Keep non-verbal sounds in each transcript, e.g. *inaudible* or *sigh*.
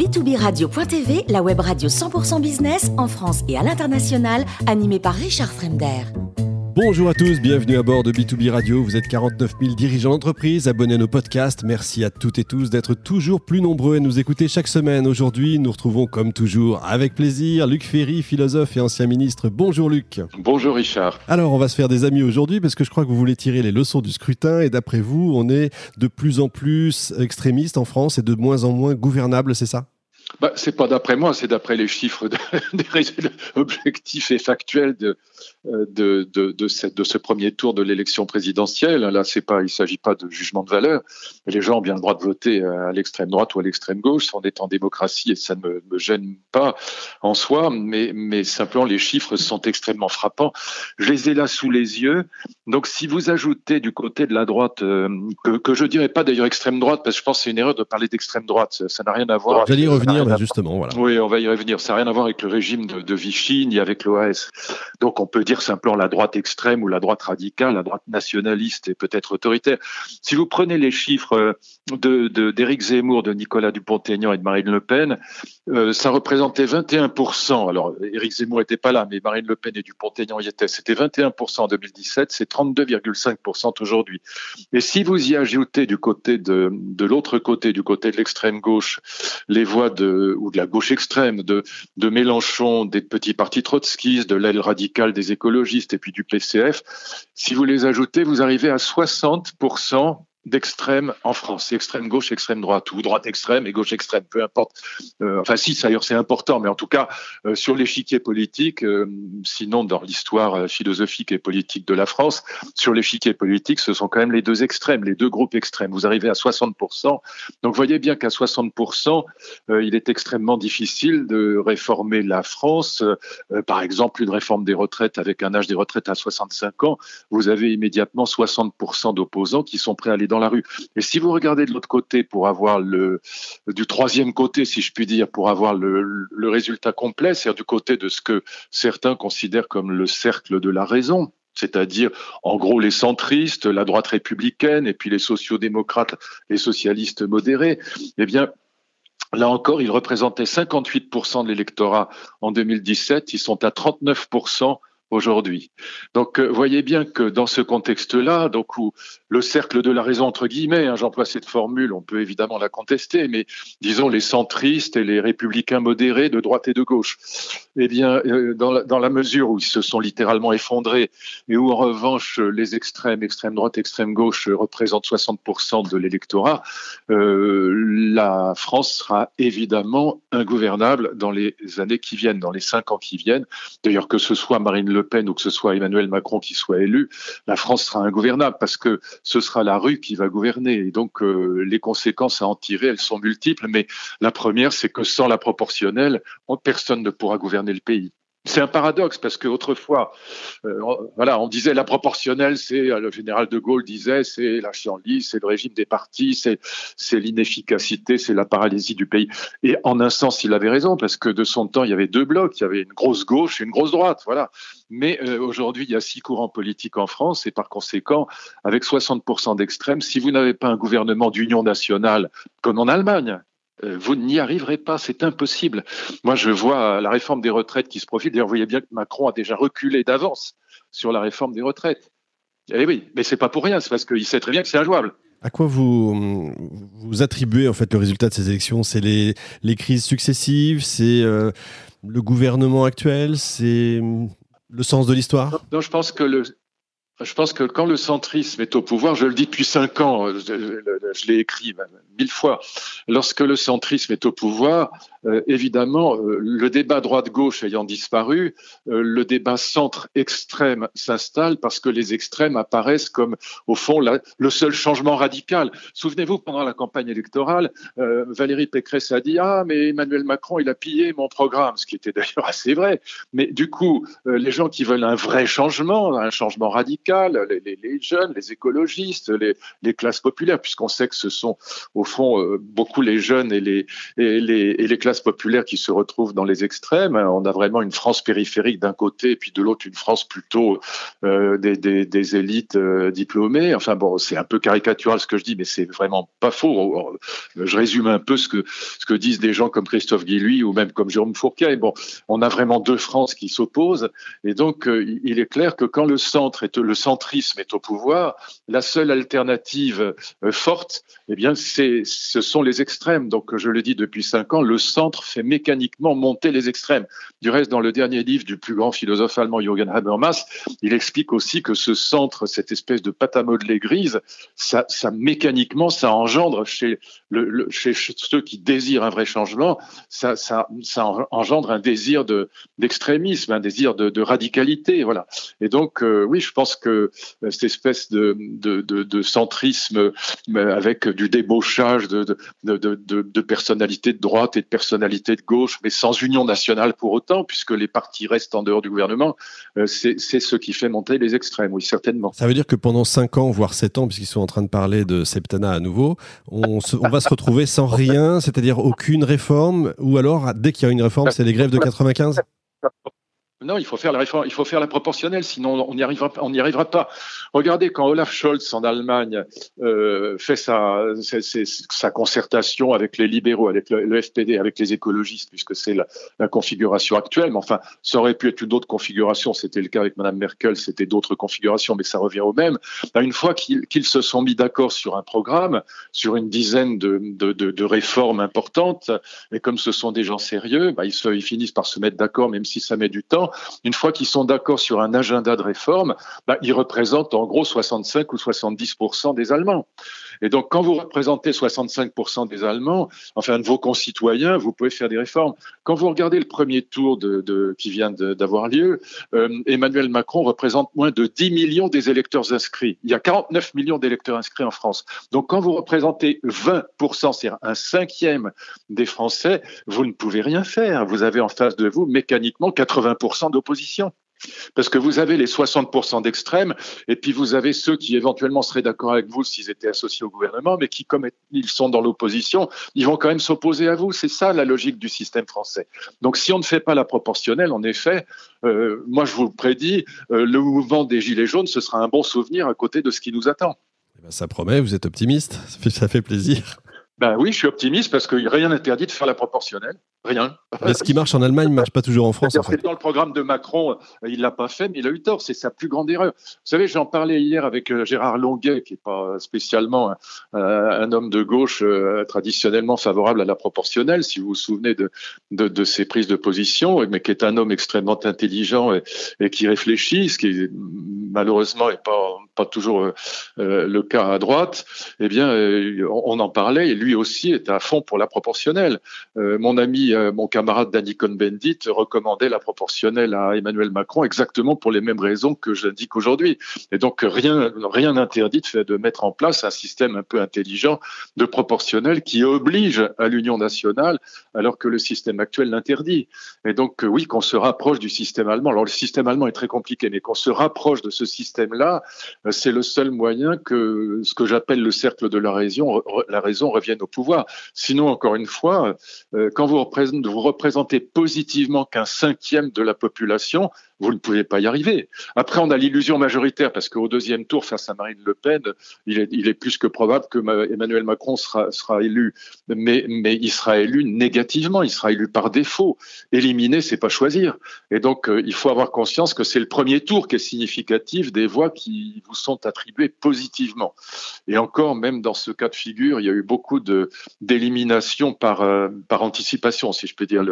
b2b-radio.tv, la web radio 100% business en France et à l'international, animée par Richard Fremder. Bonjour à tous, bienvenue à bord de B2B Radio. Vous êtes 49 000 dirigeants d'entreprise, abonnés à nos podcasts. Merci à toutes et tous d'être toujours plus nombreux à nous écouter chaque semaine. Aujourd'hui, nous retrouvons comme toujours avec plaisir Luc Ferry, philosophe et ancien ministre. Bonjour Luc. Bonjour Richard. Alors, on va se faire des amis aujourd'hui parce que je crois que vous voulez tirer les leçons du scrutin et d'après vous, on est de plus en plus extrémiste en France et de moins en moins gouvernable, c'est ça? Bah, c'est pas d'après moi, c'est d'après les chiffres *laughs* des résultats objectifs et factuels de, euh, de, de, de, de ce premier tour de l'élection présidentielle. Là, c'est pas, il s'agit pas de jugement de valeur. Les gens ont bien le droit de voter à l'extrême droite ou à l'extrême gauche. On est en démocratie et ça ne me, me, gêne pas en soi, mais, mais simplement les chiffres sont extrêmement frappants. Je les ai là sous les yeux. Donc, si vous ajoutez du côté de la droite, euh, que, que je dirais pas d'ailleurs extrême droite, parce que je pense que c'est une erreur de parler d'extrême droite. Ça n'a rien à voir. Justement. Voilà. Oui, on va y revenir. Ça n'a rien à voir avec le régime de, de Vichy ni avec l'OAS. Donc, on peut dire simplement la droite extrême ou la droite radicale, la droite nationaliste et peut-être autoritaire. Si vous prenez les chiffres de, d'Éric Zemmour, de Nicolas Dupont-Aignan et de Marine Le Pen, euh, ça représentait 21%. Alors, Éric Zemmour n'était pas là, mais Marine Le Pen et Dupont-Aignan y étaient. C'était 21% en 2017, c'est 32,5% aujourd'hui. Et si vous y ajoutez du côté de, de l'autre côté, du côté de l'extrême gauche, les voix de, ou de la gauche extrême, de, de Mélenchon, des petits partis trotskistes, de l'aile radicale des écologistes et puis du PCF, si vous les ajoutez, vous arrivez à 60% d'extrême en France, extrême gauche, extrême droite, ou droite extrême et gauche extrême, peu importe. Euh, enfin, si, d'ailleurs, c'est important, mais en tout cas, euh, sur l'échiquier politique, euh, sinon dans l'histoire philosophique et politique de la France, sur l'échiquier politique, ce sont quand même les deux extrêmes, les deux groupes extrêmes. Vous arrivez à 60%. Donc, voyez bien qu'à 60%, euh, il est extrêmement difficile de réformer la France. Par exemple, une réforme des retraites avec un âge des retraites à 65 ans, vous avez immédiatement 60% d'opposants qui sont prêts à aller dans la rue. Et si vous regardez de l'autre côté pour avoir le du troisième côté, si je puis dire, pour avoir le, le résultat complet, c'est-à-dire du côté de ce que certains considèrent comme le cercle de la raison, c'est-à-dire en gros les centristes, la droite républicaine et puis les sociodémocrates, les socialistes modérés, eh bien Là encore, ils représentaient 58% de l'électorat en 2017, ils sont à 39% aujourd'hui. Donc, euh, voyez bien que dans ce contexte-là, donc où le cercle de la raison entre guillemets, hein, j'emploie cette formule, on peut évidemment la contester, mais disons les centristes et les républicains modérés de droite et de gauche. Eh bien, euh, dans, la, mesure où ils se sont littéralement effondrés et où en revanche les extrêmes, extrême droite, extrême gauche représentent 60% de l'électorat, euh, la France sera évidemment ingouvernable dans les années qui viennent, dans les cinq ans qui viennent. D'ailleurs, que ce soit Marine Le le Pen ou que ce soit Emmanuel Macron qui soit élu, la France sera ingouvernable parce que ce sera la rue qui va gouverner. Et donc, euh, les conséquences à en tirer, elles sont multiples. Mais la première, c'est que sans la proportionnelle, personne ne pourra gouverner le pays. C'est un paradoxe parce que autrefois, euh, voilà, on disait la proportionnelle, c'est euh, le général de Gaulle disait, c'est la chienlit, c'est le régime des partis, c'est c'est l'inefficacité, c'est la paralysie du pays. Et en un sens, il avait raison parce que de son temps, il y avait deux blocs, il y avait une grosse gauche et une grosse droite, voilà. Mais euh, aujourd'hui, il y a six courants politiques en France et par conséquent, avec 60% d'extrêmes, si vous n'avez pas un gouvernement d'union nationale comme en Allemagne, vous n'y arriverez pas, c'est impossible. Moi, je vois la réforme des retraites qui se profile. D'ailleurs, vous voyez bien que Macron a déjà reculé d'avance sur la réforme des retraites. Eh oui, mais c'est pas pour rien, c'est parce qu'il sait très bien que c'est injouable. À quoi vous, vous attribuez en fait le résultat de ces élections? C'est les, les, crises successives? C'est euh, le gouvernement actuel? C'est le sens de l'histoire? Non, je pense que le, je pense que quand le centrisme est au pouvoir, je le dis depuis cinq ans, je, je, l'ai écrit mille fois, lorsque le centrisme est au pouvoir, euh, évidemment, euh, le débat droite-gauche ayant disparu, euh, le débat centre-extrême s'installe parce que les extrêmes apparaissent comme, au fond, le seul changement radical. Souvenez-vous, pendant la campagne électorale, euh, Valérie Pécresse a dit Ah, mais Emmanuel Macron, il a pillé mon programme, ce qui était d'ailleurs assez vrai. Mais du coup, les gens qui veulent un vrai changement, un changement radical, les, jeunes, les écologistes, les, classes populaires, puisqu'on sait que ce sont au fond euh, beaucoup les jeunes et les, classes populaires qui se retrouvent dans les extrêmes. On a vraiment une France périphérique d'un côté et puis de l'autre une France plutôt euh, des, élites euh, diplômées. Enfin bon, c'est un peu caricatural ce que je dis, mais c'est vraiment pas faux. Je résume un peu ce que, ce que disent des gens comme Christophe Guilluy ou même comme Jérôme Fourquet. Bon, on a vraiment deux France qui s'opposent et donc il est clair que quand le centre est le centrisme est au pouvoir, la seule alternative forte, eh bien, ce sont les extrêmes. Donc, je le dis depuis cinq ans, le centre fait mécaniquement monter les extrêmes. Du reste, dans le dernier livre du plus grand philosophe allemand Jürgen Habermas, il explique aussi que ce centre, cette espèce de pâte grise, ça, mécaniquement, ça engendre chez, ceux qui désirent un vrai changement, ça, engendre un désir de, d'extrémisme, un désir de, radicalité, voilà. Et donc, euh, oui, je pense que euh, cette espèce de, de, de, de centrisme euh, avec du débauchage de, de, de, de, personnalités de droite et de personnalités de gauche, mais sans union nationale pour autant, puisque les partis restent en dehors du gouvernement, c'est ce qui fait monter les extrêmes, oui, certainement. Ça veut dire que pendant 5 ans, voire 7 ans, puisqu'ils sont en train de parler de Septana à nouveau, on, on va se retrouver sans rien, c'est-à-dire aucune réforme, ou alors, dès qu'il y a une réforme, c'est les grèves de 95 non, il faut faire la réforme, il faut faire la proportionnelle, sinon on n'y arrivera, pas. Regardez quand Olaf Scholz en Allemagne euh, fait sa, sa concertation avec les libéraux, avec le, FPD, avec les écologistes, puisque c'est la, configuration actuelle. Mais enfin, ça aurait pu être une autre configuration. C'était le cas avec Madame Merkel, c'était d'autres configurations, mais ça revient au même. Ben, une fois qu'ils se sont mis d'accord sur un programme, sur une dizaine de, de, de, réformes importantes, et comme ce sont des gens sérieux, ben, ils, se, ils finissent par se mettre d'accord, même si ça met du temps une fois qu'ils sont d'accord sur un agenda de réforme, bah, ils représentent en gros 65 ou 70% des Allemands. Et donc, quand vous représentez 65% des Allemands, enfin de vos concitoyens, vous pouvez faire des réformes. Quand vous regardez le premier tour qui vient d'avoir lieu, euh, Emmanuel Macron représente moins de 10 millions des électeurs inscrits. Il y a 49 millions d'électeurs inscrits en France. Donc, quand vous représentez 20%, c'est-à-dire un cinquième des Français, vous ne pouvez rien faire. Vous avez en face de vous mécaniquement 80% d'opposition. Parce que vous avez les 60% d'extrêmes, et puis vous avez ceux qui éventuellement seraient d'accord avec vous s'ils étaient associés au gouvernement, mais qui, comme ils sont dans l'opposition, ils vont quand même s'opposer à vous. C'est ça la logique du système français. Donc si on ne fait pas la proportionnelle, en effet, euh, moi je vous le prédis, euh, le mouvement des Gilets jaunes, ce sera un bon souvenir à côté de ce qui nous attend. Eh ben, ça promet, vous êtes optimiste, ça fait plaisir. Ben oui, je suis optimiste parce que rien n'interdit de faire la proportionnelle. Rien. Mais ce qui marche en Allemagne ne marche pas toujours en France. En Dans le programme de Macron, euh, il l'a pas fait, mais il a eu tort. C'est sa plus grande erreur. Vous savez, j'en parlais hier avec euh, Gérard Longuet, qui n'est pas spécialement un, homme de gauche euh, traditionnellement favorable à la proportionnelle, si vous vous souvenez de, de, ses prises de position, mais qui est un homme extrêmement intelligent et, qui réfléchit, ce qui malheureusement n'est pas, pas toujours le cas à droite. Eh bien, on en parlait et lui aussi est à fond pour la proportionnelle. Euh, mon ami, euh, mon camarade Danny Cohn-Bendit recommandait la proportionnelle à Emmanuel Macron exactement pour les mêmes raisons que j'indique aujourd'hui. Et donc rien rien n'interdit de, de mettre en place un système un peu intelligent de proportionnel qui oblige à l'union nationale alors que le système actuel l'interdit. Et donc euh, oui, qu'on se rapproche du système allemand. Alors le système allemand est très compliqué, mais qu'on se rapproche de ce système-là, c'est le seul moyen que ce que j'appelle le cercle de la raison, la raison revienne au pouvoir. Sinon, encore une fois, euh, quand vous représentez, vous représentez positivement qu'un cinquième de la population, vous ne pouvez pas y arriver. Après, on a l'illusion majoritaire parce qu'au deuxième tour, face à Marine Le Pen, il est, plus que probable que Emmanuel Macron sera, élu, mais, il sera élu négativement, il sera élu par défaut. Éliminer, c'est pas choisir. Et donc, euh, il faut avoir conscience que c'est le premier tour qui est significatif des voix qui vous sont attribuées positivement. Et encore, même dans ce cas de figure, il y a eu beaucoup de d'élimination par euh, par anticipation, si je peux dire.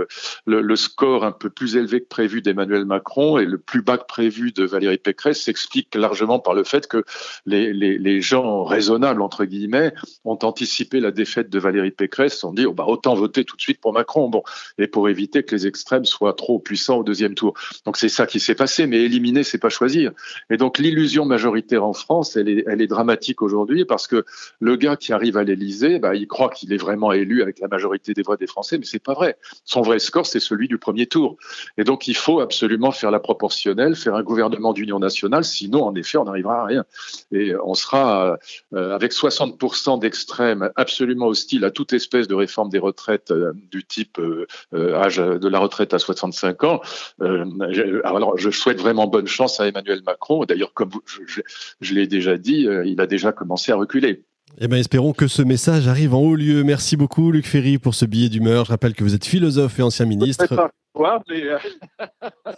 Le score un peu plus élevé que prévu d'Emmanuel Macron et le plus bas que prévu de Valérie Pécresse s'explique largement par le fait que les, gens raisonnables, entre guillemets, ont anticipé la défaite de Valérie Pécresse, ont dit oh, bah, autant voter tout de suite pour Macron, bon, et pour éviter que les extrêmes soient trop puissants au deuxième tour. Donc c'est ça qui s'est passé, mais éliminer, c'est pas choisir. Et donc l'illusion majoritaire en France, elle est, elle est dramatique aujourd'hui parce que le gars qui arrive à l'Élysée, bah, il croit qu'il est vraiment élu avec la majorité des voix des Français, mais c'est pas vrai. Son vrai score, c'est celui du premier tour. Et donc il faut absolument faire la proportionnelle, faire un gouvernement d'union nationale. Sinon, en effet, on n'arrivera à rien. Et on sera euh, avec 60% d'extrêmes absolument hostiles à toute espèce de réforme des retraites euh, du type euh, âge de la retraite à 65 ans. alors, je souhaite vraiment bonne chance à Emmanuel Macron. D'ailleurs, comme je, je l'ai déjà dit, il a déjà commencé à reculer. Eh bien, espérons que ce message arrive en haut lieu. Merci beaucoup, Luc Ferry, pour ce billet d'humeur. Je rappelle que vous êtes philosophe et ancien ministre.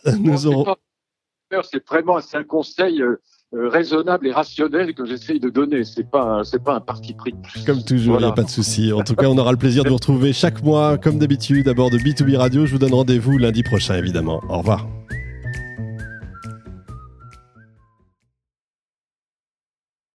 Mais Nous aurons... C'est vraiment un conseil euh, raisonnable et rationnel que j'essaye de donner. C'est pas c'est pas un parti pris. Comme toujours, il n'y a pas de souci. En tout cas, on aura le plaisir de vous retrouver chaque mois, comme d'habitude, à bord de B2B Radio. Je vous donne rendez-vous lundi prochain, évidemment. Au revoir.